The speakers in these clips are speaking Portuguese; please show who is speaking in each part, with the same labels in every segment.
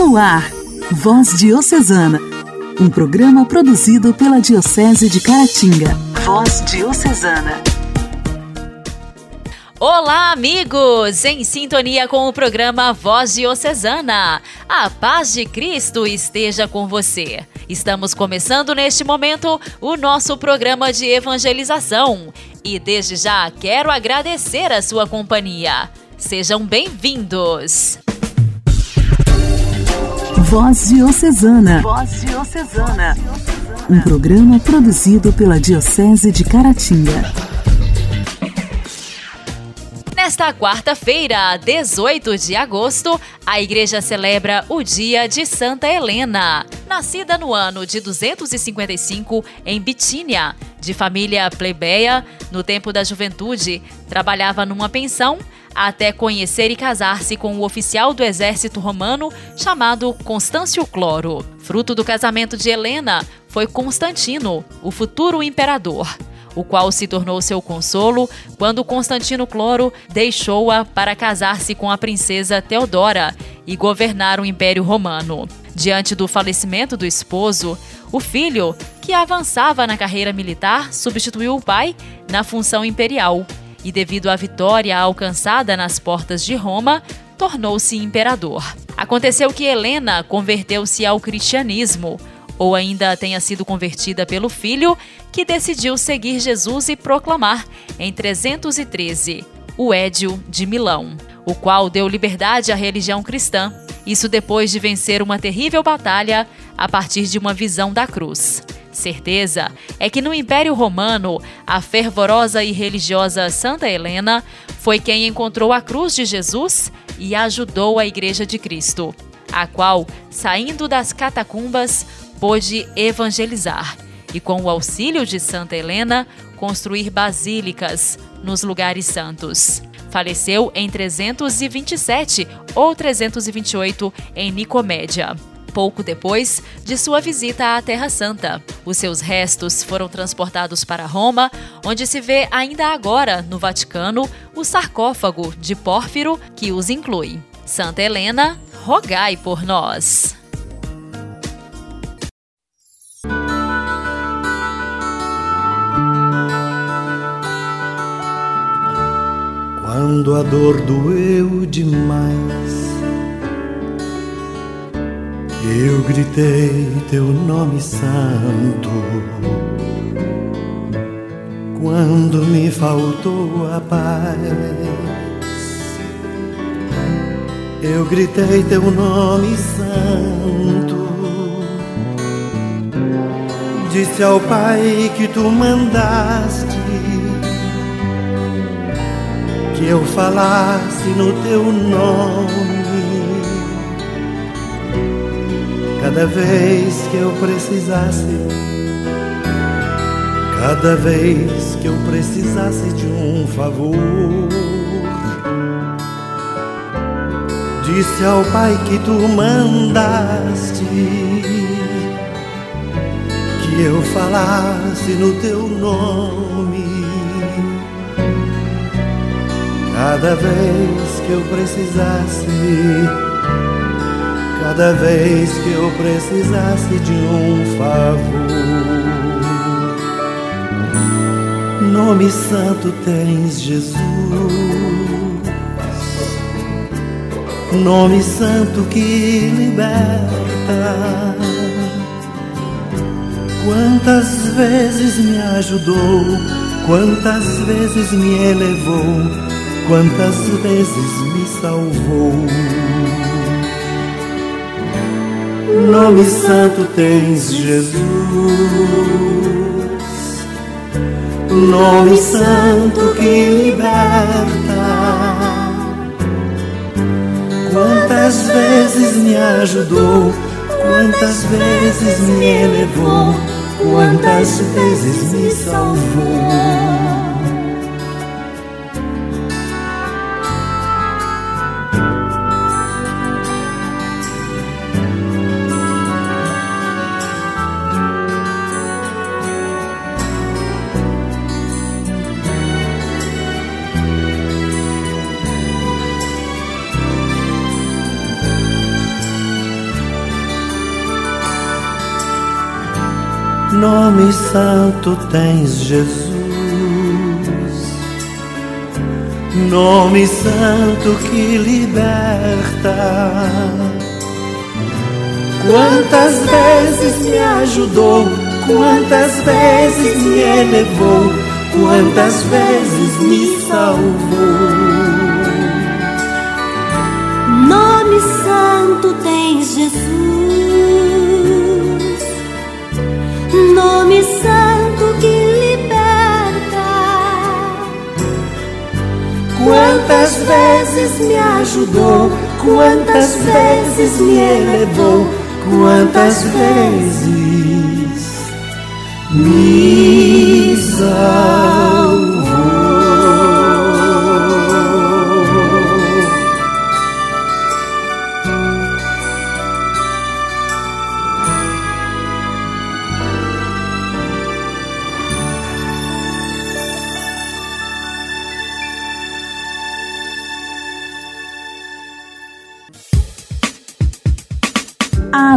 Speaker 1: No ar, Voz Diocesana, um programa produzido pela Diocese de Caratinga. Voz Diocesana.
Speaker 2: Olá, amigos! Em sintonia com o programa Voz Diocesana. A paz de Cristo esteja com você. Estamos começando neste momento o nosso programa de evangelização e desde já quero agradecer a sua companhia. Sejam bem-vindos!
Speaker 1: Voz Diocesana. Voz Diocesana. Um programa produzido pela Diocese de Caratinga.
Speaker 2: Nesta quarta-feira, 18 de agosto, a igreja celebra o dia de Santa Helena. Nascida no ano de 255 em Bitínia, de família plebeia, no tempo da juventude, trabalhava numa pensão até conhecer e casar-se com o um oficial do exército romano chamado Constâncio Cloro. Fruto do casamento de Helena foi Constantino, o futuro imperador, o qual se tornou seu consolo quando Constantino Cloro deixou-a para casar-se com a princesa Teodora e governar o Império Romano. Diante do falecimento do esposo, o filho, que avançava na carreira militar, substituiu o pai na função imperial e, devido à vitória alcançada nas portas de Roma, tornou-se imperador. Aconteceu que Helena converteu-se ao cristianismo, ou ainda tenha sido convertida pelo filho, que decidiu seguir Jesus e proclamar, em 313, o Édio de Milão, o qual deu liberdade à religião cristã. Isso depois de vencer uma terrível batalha a partir de uma visão da cruz. Certeza é que no Império Romano, a fervorosa e religiosa Santa Helena foi quem encontrou a cruz de Jesus e ajudou a Igreja de Cristo, a qual, saindo das catacumbas, pôde evangelizar e, com o auxílio de Santa Helena, construir basílicas nos lugares santos. Faleceu em 327 ou 328 em Nicomédia pouco depois de sua visita à Terra Santa. Os seus restos foram transportados para Roma, onde se vê ainda agora, no Vaticano, o sarcófago de Pórfiro que os inclui. Santa Helena, rogai por nós.
Speaker 3: Quando a dor doeu demais eu gritei teu nome santo quando me faltou a paz. Eu gritei teu nome santo. Disse ao Pai que tu mandaste que eu falasse no teu nome cada vez que eu precisasse, cada vez que eu precisasse de um favor. Disse ao Pai que tu mandaste que eu falasse no teu nome. Cada vez que eu precisasse cada vez que eu precisasse de um favor. Nome santo tens Jesus, nome santo que liberta. Quantas vezes me ajudou, quantas vezes me elevou, quantas vezes me salvou. Nome santo tens Jesus, nome santo que liberta. Quantas vezes me ajudou, quantas vezes me elevou, quantas vezes me salvou. Nome santo tens, Jesus. Nome santo que liberta. Quantas vezes me ajudou, quantas vezes me elevou, quantas vezes me salvou.
Speaker 4: Nome santo tens, Jesus. Nome santo que liberta.
Speaker 3: Quantas vezes me ajudou, quantas vezes me elevou, quantas vezes me salvou.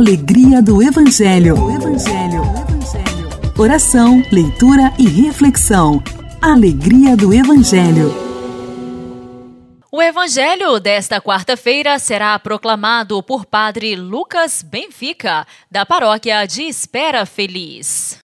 Speaker 1: Alegria do Evangelho. O Evangelho. Evangelho. Oração, leitura e reflexão. Alegria do Evangelho.
Speaker 2: O Evangelho desta quarta-feira será proclamado por Padre Lucas Benfica, da paróquia de Espera Feliz.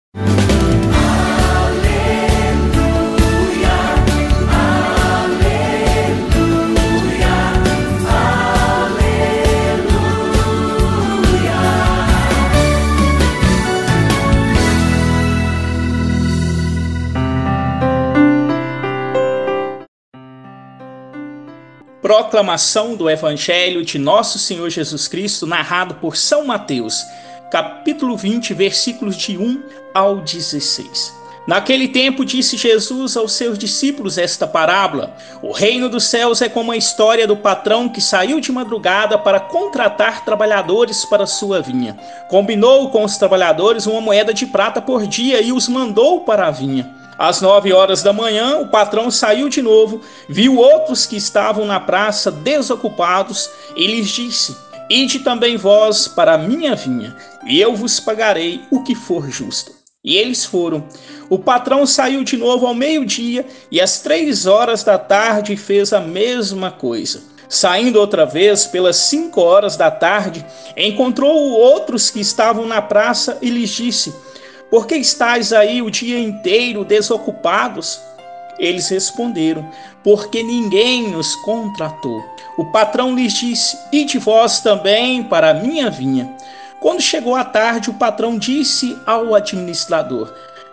Speaker 5: Proclamação do Evangelho de Nosso Senhor Jesus Cristo, narrado por São Mateus, capítulo 20, versículos de 1 ao 16. Naquele tempo disse Jesus aos seus discípulos esta parábola: O reino dos céus é como a história do patrão que saiu de madrugada para contratar trabalhadores para sua vinha. Combinou com os trabalhadores uma moeda de prata por dia e os mandou para a vinha. Às nove horas da manhã, o patrão saiu de novo, viu outros que estavam na praça desocupados e lhes disse: Ide também vós para a minha vinha, e eu vos pagarei o que for justo. E eles foram. O patrão saiu de novo ao meio-dia e às três horas da tarde fez a mesma coisa. Saindo outra vez pelas cinco horas da tarde, encontrou outros que estavam na praça e lhes disse: por que estáis aí o dia inteiro desocupados? Eles responderam: Porque ninguém nos contratou. O patrão lhes disse: Ide vós também para a minha vinha. Quando chegou a tarde, o patrão disse ao administrador: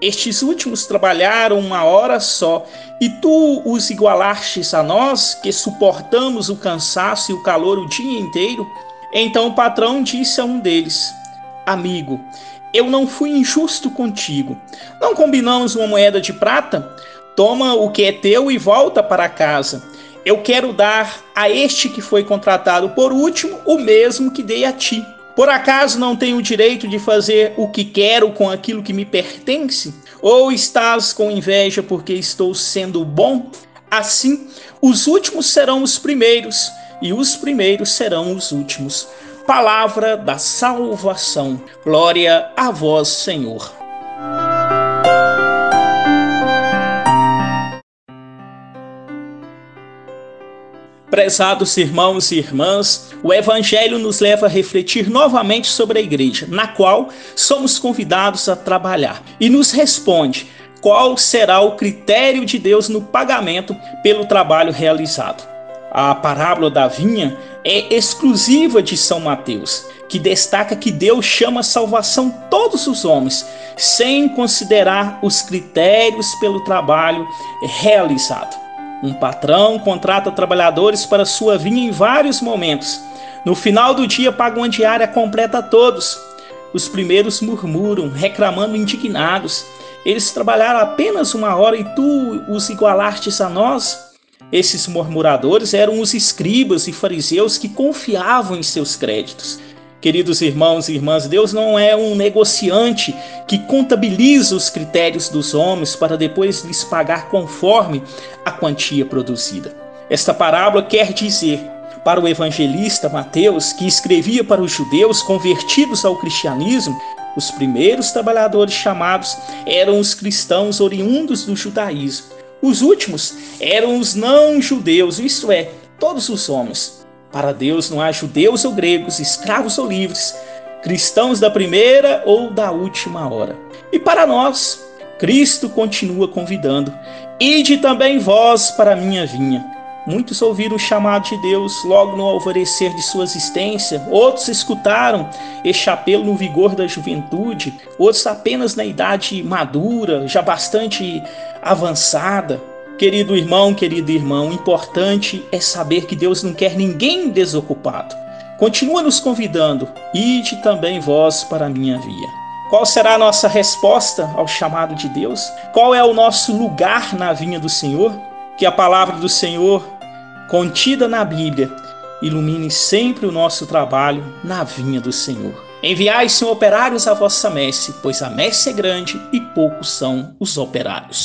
Speaker 5: Estes últimos trabalharam uma hora só, e tu os igualastes a nós, que suportamos o cansaço e o calor o dia inteiro? Então o patrão disse a um deles: Amigo, eu não fui injusto contigo. Não combinamos uma moeda de prata? Toma o que é teu e volta para casa. Eu quero dar a este que foi contratado por último o mesmo que dei a ti. Por acaso não tenho o direito de fazer o que quero com aquilo que me pertence? Ou estás com inveja porque estou sendo bom? Assim, os últimos serão os primeiros, e os primeiros serão os últimos palavra da salvação. Glória a vós, Senhor. Prezados irmãos e irmãs, o Evangelho nos leva a refletir novamente sobre a igreja, na qual somos convidados a trabalhar, e nos responde qual será o critério de Deus no pagamento pelo trabalho realizado. A parábola da vinha é exclusiva de São Mateus, que destaca que Deus chama a salvação todos os homens, sem considerar os critérios pelo trabalho realizado. Um patrão contrata trabalhadores para sua vinha em vários momentos. No final do dia, paga uma diária completa a todos. Os primeiros murmuram, reclamando indignados, Eles trabalharam apenas uma hora e tu os igualastes a nós? Esses murmuradores eram os escribas e fariseus que confiavam em seus créditos. Queridos irmãos e irmãs, Deus não é um negociante que contabiliza os critérios dos homens para depois lhes pagar conforme a quantia produzida. Esta parábola quer dizer para o evangelista Mateus, que escrevia para os judeus convertidos ao cristianismo, os primeiros trabalhadores chamados eram os cristãos oriundos do judaísmo. Os últimos eram os não-judeus, isto é, todos os homens. Para Deus não há judeus ou gregos, escravos ou livres, cristãos da primeira ou da última hora. E para nós, Cristo continua convidando: Ide também vós para a minha vinha. Muitos ouviram o chamado de Deus logo no alvorecer de sua existência, outros escutaram este apelo no vigor da juventude, outros apenas na idade madura, já bastante avançada. Querido irmão, querido irmão, importante é saber que Deus não quer ninguém desocupado. Continua nos convidando, ide também vós para a minha via. Qual será a nossa resposta ao chamado de Deus? Qual é o nosso lugar na vinha do Senhor? Que a palavra do Senhor, contida na Bíblia, ilumine sempre o nosso trabalho na vinha do Senhor. Enviai, Senhor, operários à vossa messe, pois a messe é grande e poucos são os operários.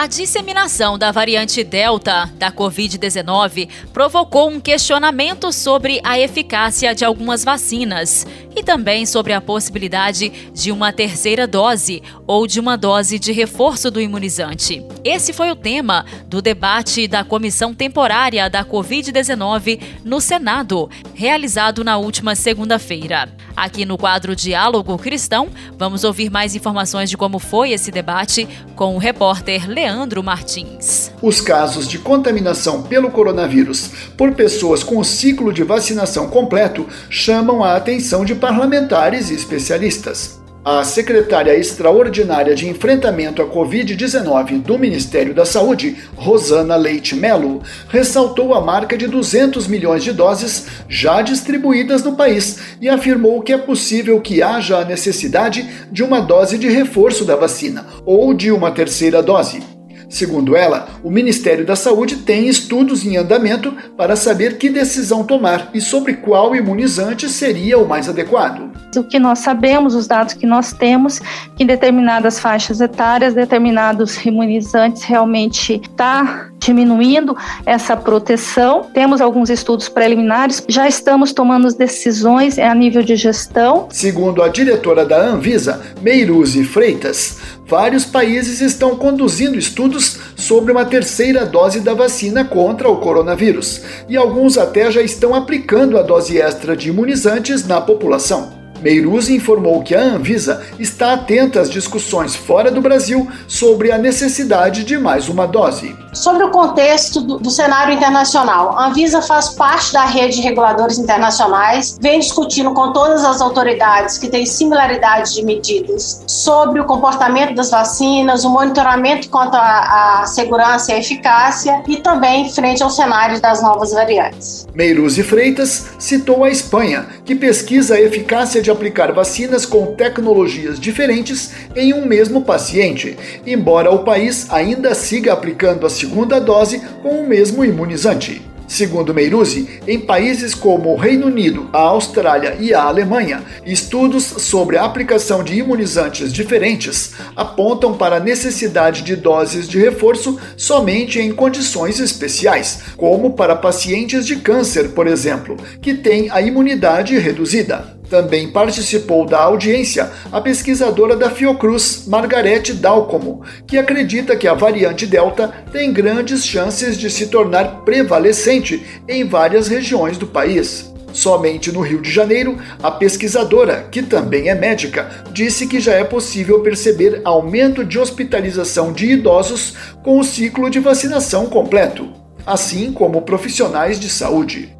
Speaker 2: A disseminação da variante Delta da Covid-19 provocou um questionamento sobre a eficácia de algumas vacinas e também sobre a possibilidade de uma terceira dose ou de uma dose de reforço do imunizante. Esse foi o tema do debate da Comissão Temporária da Covid-19 no Senado, realizado na última segunda-feira. Aqui no quadro Diálogo Cristão, vamos ouvir mais informações de como foi esse debate com o repórter Leandro Martins.
Speaker 6: Os casos de contaminação pelo coronavírus por pessoas com o ciclo de vacinação completo chamam a atenção de parlamentares e especialistas. A secretária extraordinária de enfrentamento à Covid-19 do Ministério da Saúde, Rosana Leite Melo, ressaltou a marca de 200 milhões de doses já distribuídas no país e afirmou que é possível que haja a necessidade de uma dose de reforço da vacina ou de uma terceira dose. Segundo ela, o Ministério da Saúde tem estudos em andamento para saber que decisão tomar e sobre qual imunizante seria o mais adequado.
Speaker 7: O que nós sabemos, os dados que nós temos, que em determinadas faixas etárias, determinados imunizantes realmente está diminuindo essa proteção. Temos alguns estudos preliminares, já estamos tomando decisões a nível de gestão.
Speaker 6: Segundo a diretora da Anvisa, Meiruzi Freitas, vários países estão conduzindo estudos sobre uma terceira dose da vacina contra o coronavírus, e alguns até já estão aplicando a dose extra de imunizantes na população. Meiruzzi informou que a Anvisa está atenta às discussões fora do Brasil sobre a necessidade de mais uma dose.
Speaker 8: Sobre o contexto do, do, cenário internacional, a Anvisa faz parte da rede de reguladores internacionais, vem discutindo com todas as autoridades que têm similaridades de medidas sobre o comportamento das vacinas, o monitoramento quanto à segurança e eficácia e também frente ao cenário das novas variantes.
Speaker 6: Meiruzzi Freitas citou a Espanha, que pesquisa a eficácia de aplicar vacinas com tecnologias diferentes em um mesmo paciente, embora o país ainda siga aplicando a segunda dose com o mesmo imunizante. Segundo Meiruzzi, em países como o Reino Unido, a Austrália e a Alemanha, estudos sobre a aplicação de imunizantes diferentes apontam para a necessidade de doses de reforço somente em condições especiais, como para pacientes de câncer, por exemplo, que têm a imunidade reduzida. Também participou da audiência a pesquisadora da Fiocruz, Margarete Dalcomo, que acredita que a variante Delta tem grandes chances de se tornar prevalecente em várias regiões do país. Somente no Rio de Janeiro, a pesquisadora, que também é médica, disse que já é possível perceber aumento de hospitalização de idosos com o ciclo de vacinação completo, assim como profissionais de saúde.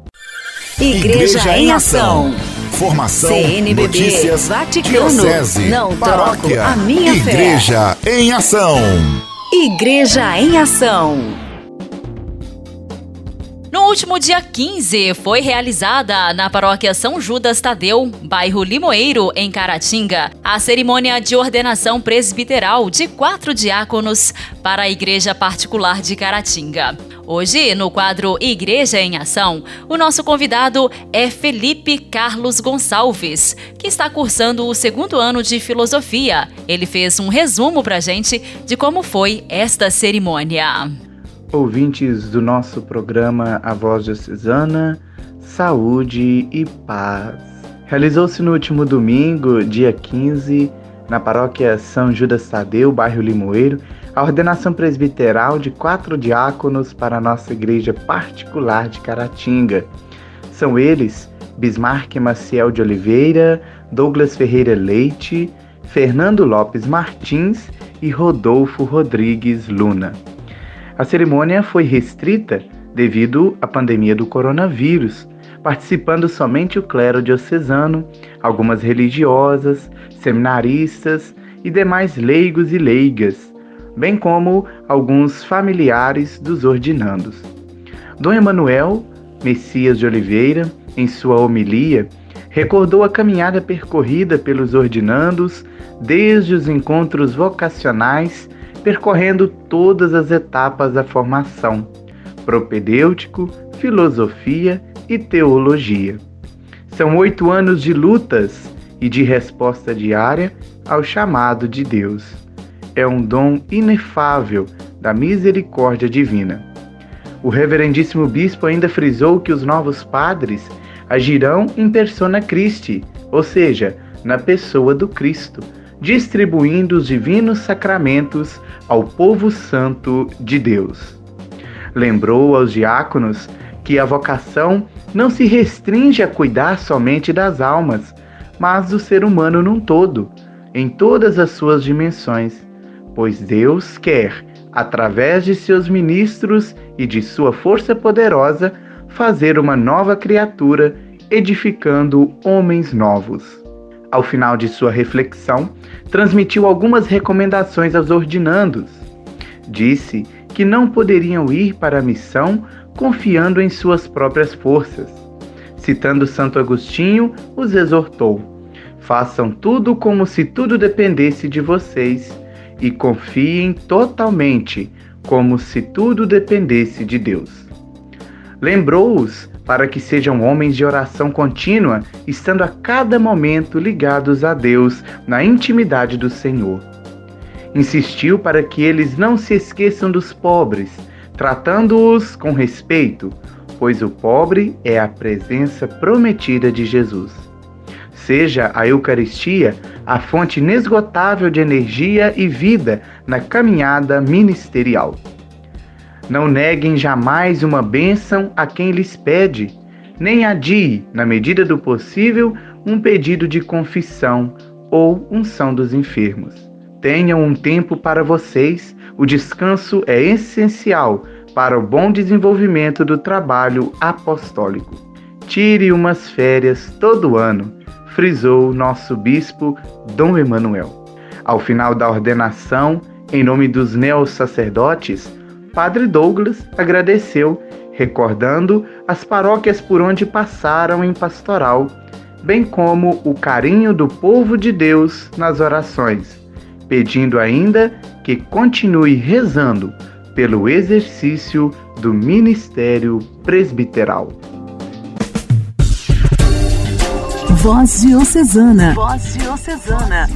Speaker 1: Igreja, Igreja em Ação.
Speaker 9: Formação, CNBB, notícias,
Speaker 1: Vaticano,
Speaker 9: diocese,
Speaker 1: não
Speaker 9: paróquia,
Speaker 1: a minha
Speaker 9: Igreja
Speaker 1: fé.
Speaker 9: em Ação.
Speaker 1: Igreja em Ação.
Speaker 2: Último dia 15, foi realizada na paróquia São Judas Tadeu, bairro Limoeiro, em Caratinga, a cerimônia de ordenação presbiteral de quatro diáconos para a Igreja Particular de Caratinga. Hoje, no quadro Igreja em Ação, o nosso convidado é Felipe Carlos Gonçalves, que está cursando o segundo ano de filosofia. Ele fez um resumo para gente de como foi esta cerimônia
Speaker 10: ouvintes do nosso programa A Voz Diocesana, saúde e paz. Realizou-se no último domingo, dia 15, na paróquia São Judas Tadeu, bairro Limoeiro, a ordenação presbiteral de quatro diáconos para a nossa igreja particular de Caratinga. São eles Bismarck Maciel de Oliveira, Douglas Ferreira Leite, Fernando Lopes Martins e Rodolfo Rodrigues Luna. A cerimônia foi restrita devido à pandemia do coronavírus, participando somente o clero diocesano, algumas religiosas, seminaristas e demais leigos e leigas, bem como alguns familiares dos ordinandos. Dom Emanuel Messias de Oliveira, em sua homilia, recordou a caminhada percorrida pelos ordinandos desde os encontros vocacionais percorrendo todas as etapas da formação: propedêutico, filosofia e teologia. São oito anos de lutas e de resposta diária ao chamado de Deus. É um dom inefável da misericórdia divina. O reverendíssimo bispo ainda frisou que os novos padres agirão em persona Christi, ou seja, na pessoa do Cristo distribuindo os divinos sacramentos ao povo santo de Deus. Lembrou aos diáconos que a vocação não se restringe a cuidar somente das almas, mas do ser humano num todo, em todas as suas dimensões, pois Deus quer, através de seus ministros e de sua força poderosa, fazer uma nova criatura, edificando homens novos ao final de sua reflexão, transmitiu algumas recomendações aos ordinandos. Disse que não poderiam ir para a missão confiando em suas próprias forças. Citando Santo Agostinho, os exortou: Façam tudo como se tudo dependesse de vocês e confiem totalmente como se tudo dependesse de Deus. Lembrou-os para que sejam homens de oração contínua, estando a cada momento ligados a Deus na intimidade do Senhor. Insistiu para que eles não se esqueçam dos pobres, tratando-os com respeito, pois o pobre é a presença prometida de Jesus. Seja a Eucaristia a fonte inesgotável de energia e vida na caminhada ministerial. Não neguem jamais uma bênção a quem lhes pede, nem adie, na medida do possível, um pedido de confissão ou unção dos enfermos. Tenham um tempo para vocês, o descanso é essencial para o bom desenvolvimento do trabalho apostólico. Tire umas férias todo ano, frisou nosso bispo Dom Emanuel. Ao final da ordenação, em nome dos neos-sacerdotes, Padre Douglas agradeceu, recordando as paróquias por onde passaram em pastoral, bem como o carinho do povo de Deus nas orações, pedindo ainda que continue rezando pelo exercício do ministério presbiteral.
Speaker 1: Voz Diocesana. Voz Diocesana.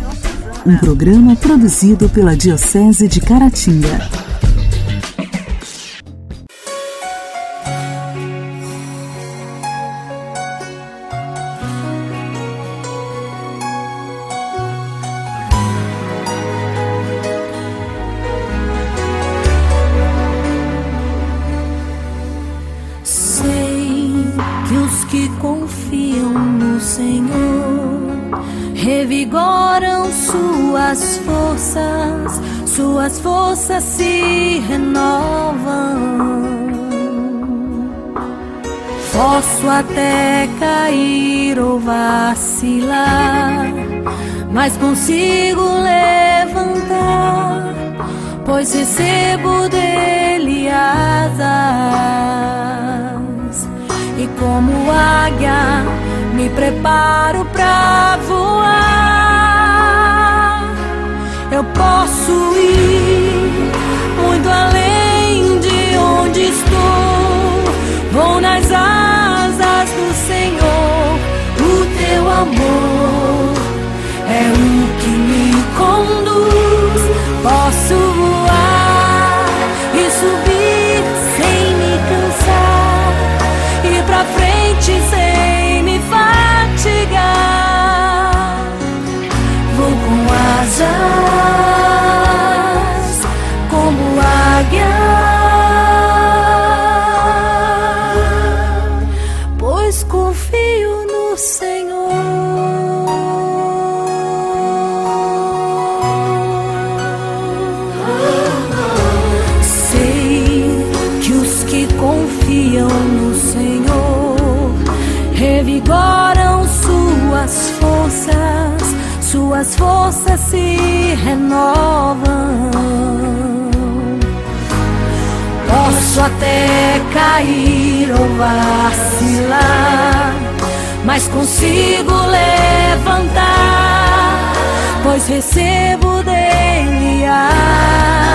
Speaker 1: Um programa produzido pela Diocese de Caratinga.
Speaker 4: que confiam no Senhor revigoram suas forças, suas forças se renovam. Posso até cair ou vacilar, mas consigo levantar, pois recebo dele asas. E como águia, me preparo pra voar. Eu posso ir muito além de onde estou. Vou nas asas do Senhor. O teu amor é o que me conduz. Posso voar cair ou vacilar, mas consigo levantar, pois recebo dele asas.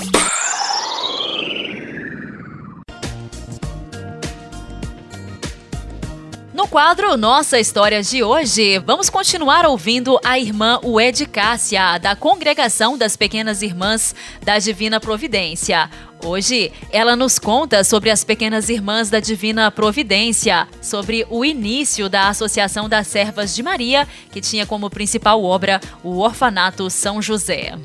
Speaker 2: Quadro Nossa História de hoje, vamos continuar ouvindo a irmã Ued Cássia, da Congregação das Pequenas Irmãs da Divina Providência. Hoje, ela nos conta sobre as Pequenas Irmãs da Divina Providência, sobre o início da Associação das Servas de Maria, que tinha como principal obra o Orfanato São José.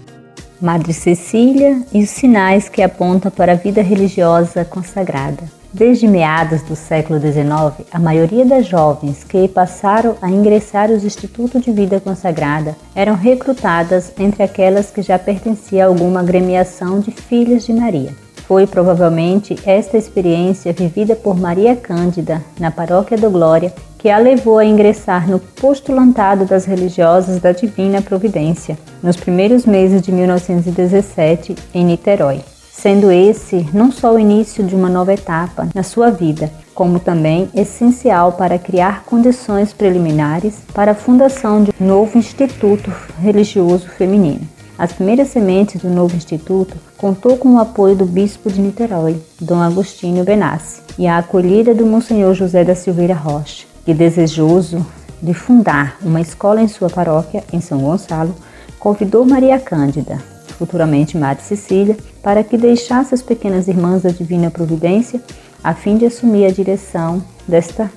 Speaker 11: Madre Cecília e os sinais que apontam para a vida religiosa consagrada. Desde meados do século XIX, a maioria das jovens que passaram a ingressar os institutos de vida consagrada eram recrutadas entre aquelas que já pertenciam a alguma agremiação de filhas de Maria. Foi provavelmente esta experiência vivida por Maria Cândida na Paróquia do Glória que a levou a ingressar no postulantado das religiosas da Divina Providência, nos primeiros meses de 1917, em Niterói, sendo esse não só o início de uma nova etapa na sua vida, como também essencial para criar condições preliminares para a fundação de um novo instituto religioso feminino. As primeiras sementes do novo instituto contou com o apoio do bispo de Niterói, Dom Agostinho Benassi, e a acolhida do Monsenhor José da Silveira Rocha, e desejoso de fundar uma escola em sua paróquia, em São Gonçalo, convidou Maria Cândida, futuramente Madre Cecília, para que deixasse as pequenas irmãs da Divina Providência a fim de assumir a direção desta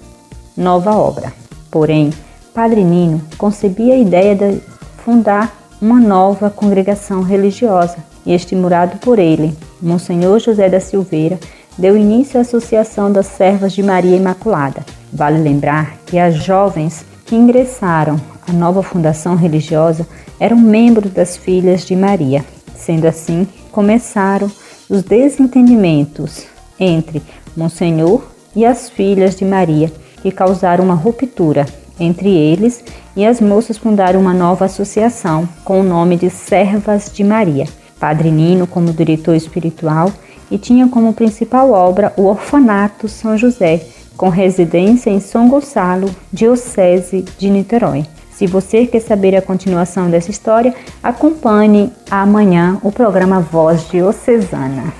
Speaker 11: nova obra. Porém, Padre Nino concebia a ideia de fundar uma nova congregação religiosa e, estimulado por ele, Monsenhor José da Silveira deu início à Associação das Servas de Maria Imaculada. Vale lembrar que as jovens que ingressaram à nova fundação religiosa eram membros das Filhas de Maria. Sendo assim, começaram os desentendimentos entre Monsenhor e as Filhas de Maria, que causaram uma ruptura entre eles e as moças fundaram uma nova associação com o nome de Servas de Maria. Padre Nino, como diretor espiritual, e tinha como principal obra o Orfanato São José, com residência em São Gonçalo, Diocese de Niterói. Se você quer saber a continuação dessa história, acompanhe amanhã o programa Voz Diocesana.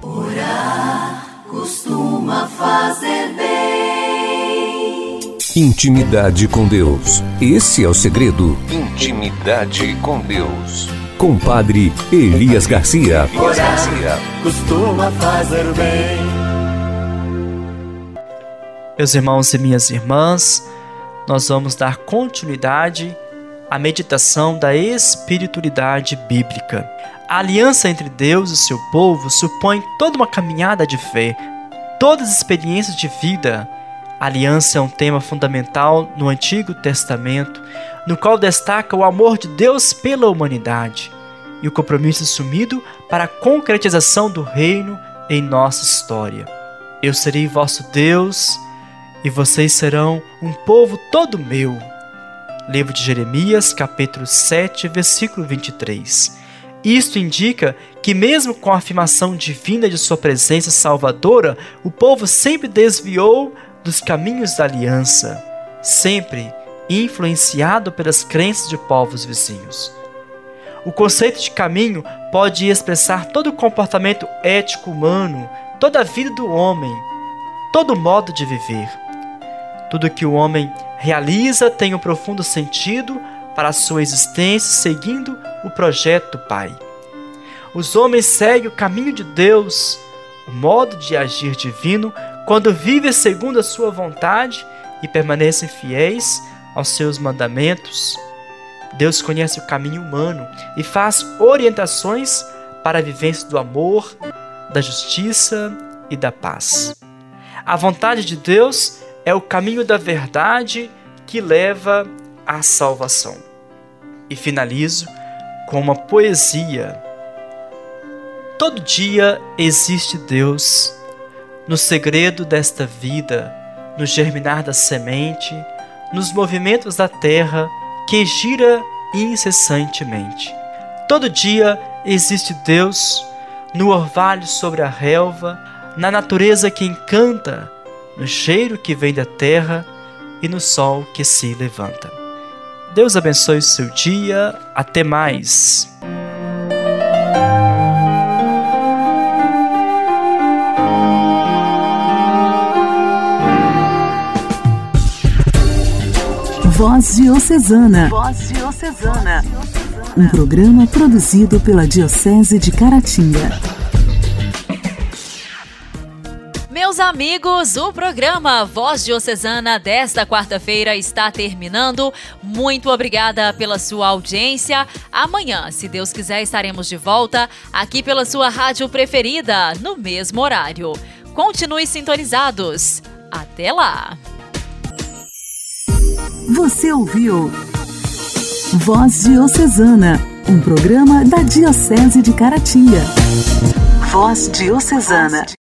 Speaker 12: Orar costuma fazer bem.
Speaker 13: Intimidade com Deus. Esse é o segredo. Intimidade com Deus. Compadre Elias Garcia. Elias Garcia.
Speaker 3: Costuma fazer bem.
Speaker 14: Meus irmãos e minhas irmãs, nós vamos dar continuidade à meditação da espiritualidade bíblica. A aliança entre Deus e seu povo supõe toda uma caminhada de fé, todas as experiências de vida. A aliança é um tema fundamental no Antigo Testamento, no qual destaca o amor de Deus pela humanidade e o compromisso assumido para a concretização do reino em nossa história. Eu serei vosso Deus e vocês serão um povo todo meu. Livro de Jeremias, capítulo 7, versículo 23. Isto indica que, mesmo com a afirmação divina de sua presença salvadora, o povo sempre desviou dos caminhos da aliança, sempre influenciado pelas crenças de povos vizinhos. O conceito de caminho pode expressar todo o comportamento ético humano, toda a vida do homem, todo modo de viver. Tudo que o homem realiza tem um profundo sentido para a sua existência, seguindo o projeto do Pai. Os homens seguem o caminho de Deus, o modo de agir divino, quando vivem segundo a sua vontade e permanecem fiéis aos seus mandamentos. Deus conhece o caminho humano e faz orientações para a vivência do amor, da justiça e da paz. A vontade de Deus é o caminho da verdade que leva à salvação. E finalizo com uma poesia. Todo dia existe Deus, no segredo desta vida, no germinar da semente, nos movimentos da terra que gira incessantemente. Todo dia existe Deus no orvalho sobre a relva, na natureza que encanta, no cheiro que vem da terra e no sol que se levanta. Deus abençoe o seu dia. Até mais.
Speaker 1: Voz Diocesana. Voz Diocesana. Um programa produzido pela Diocese de Caratinga.
Speaker 2: Amigos, o programa Voz Diocesana desta quarta-feira está terminando. Muito obrigada pela sua audiência. Amanhã, se Deus quiser, estaremos de volta aqui pela sua rádio preferida, no mesmo horário. Continue sintonizados. Até lá!
Speaker 1: Você ouviu Voz Diocesana, um programa da Diocese de Caratinga. Voz Diocesana.